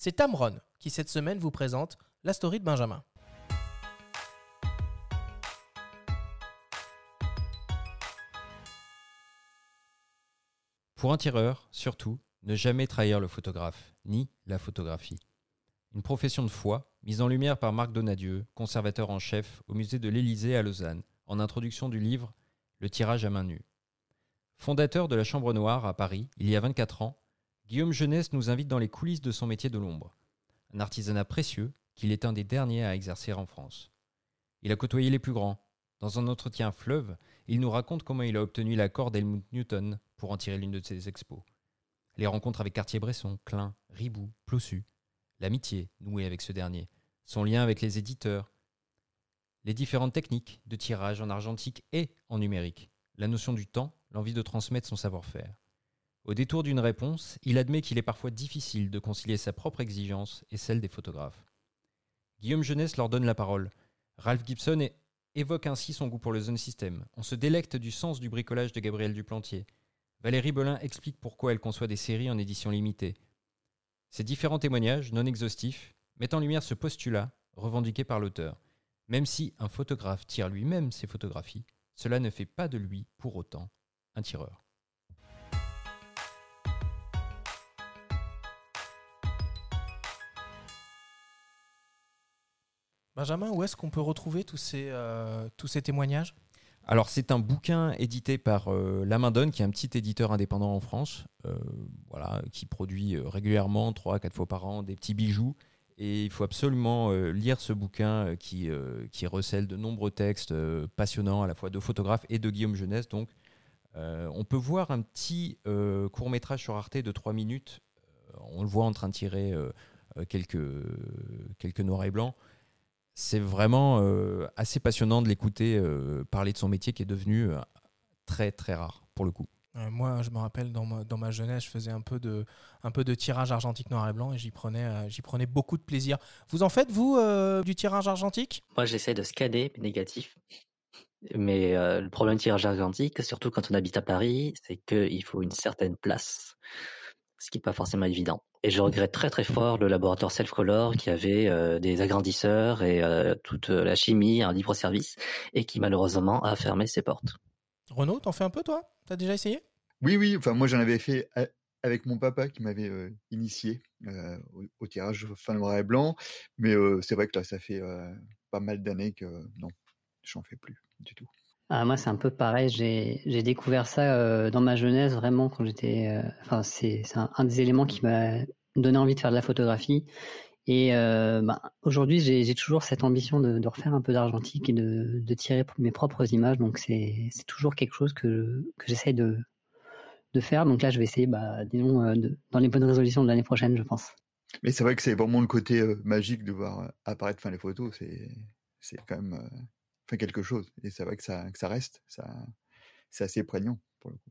C'est Tamron qui cette semaine vous présente la story de Benjamin. Pour un tireur, surtout, ne jamais trahir le photographe, ni la photographie. Une profession de foi, mise en lumière par Marc Donadieu, conservateur en chef au musée de l'Élysée à Lausanne, en introduction du livre Le tirage à main nue. Fondateur de la Chambre Noire à Paris, il y a 24 ans, Guillaume Jeunesse nous invite dans les coulisses de son métier de l'ombre. Un artisanat précieux qu'il est un des derniers à exercer en France. Il a côtoyé les plus grands. Dans un entretien fleuve, il nous raconte comment il a obtenu l'accord d'Helmut Newton pour en tirer l'une de ses expos. Les rencontres avec Cartier-Bresson, Klein, Ribou, Plossu, l'amitié nouée avec ce dernier, son lien avec les éditeurs, les différentes techniques de tirage en argentique et en numérique, la notion du temps, l'envie de transmettre son savoir-faire. Au détour d'une réponse, il admet qu'il est parfois difficile de concilier sa propre exigence et celle des photographes. Guillaume Jeunesse leur donne la parole. Ralph Gibson évoque ainsi son goût pour le zone system. On se délecte du sens du bricolage de Gabriel Duplantier. Valérie Belin explique pourquoi elle conçoit des séries en édition limitée. Ces différents témoignages, non exhaustifs, mettent en lumière ce postulat revendiqué par l'auteur. Même si un photographe tire lui-même ses photographies, cela ne fait pas de lui, pour autant, un tireur. Benjamin, où est-ce qu'on peut retrouver tous ces, euh, tous ces témoignages? Alors c'est un bouquin édité par euh, La Main Donne, qui est un petit éditeur indépendant en France, euh, voilà, qui produit euh, régulièrement, 3 quatre fois par an, des petits bijoux. Et il faut absolument lire ce bouquin qui, qui recèle de nombreux textes passionnants, à la fois de photographes et de Guillaume Jeunesse. Donc on peut voir un petit court métrage sur Arte de 3 minutes. on le voit en train de tirer quelques, quelques noirs et blancs c'est vraiment euh, assez passionnant de l'écouter euh, parler de son métier qui est devenu euh, très très rare pour le coup. moi, je me rappelle dans ma, dans ma, jeunesse, je faisais un peu de, un peu de tirage argentique noir et blanc et j'y prenais, j'y prenais beaucoup de plaisir. Vous en faites, vous, du tirage argentique? Moi, j'essaie de scanner, mais négatif. Mais le problème du tirage argentique, surtout quand on habite à Paris, c'est qu'il faut une certaine place ce qui n'est pas forcément évident. Et je regrette très très fort le laboratoire Self-Color qui avait euh, des agrandisseurs et euh, toute la chimie, un libre service, et qui malheureusement a fermé ses portes. Renaud, t'en fais un peu toi? T'as déjà essayé? Oui, oui. Enfin, moi j'en avais fait avec mon papa qui m'avait euh, initié au, tirage fin noir et blanc. Mais c'est vrai que là, ça fait pas mal d'années que non, j'en fais plus du tout. Ah, moi, c'est un peu pareil. J'ai découvert ça euh, dans ma jeunesse, vraiment, quand j'étais. Euh, enfin, c'est un, des éléments qui m'a donné envie de faire de la photographie. Et euh, bah, aujourd'hui, j'ai toujours cette ambition de, de refaire un peu d'argentique et de, de, tirer mes propres images. Donc, c'est toujours quelque chose que, que j'essaye de, de faire. Donc là, je vais essayer, bah, disons, dans les bonnes résolutions de l'année prochaine, je pense. Mais c'est vrai que c'est vraiment le côté magique de voir apparaître fin les photos. C'est quand même fait quelque chose. Et c'est vrai que ça, que ça reste, ça, c'est assez prégnant pour le coup.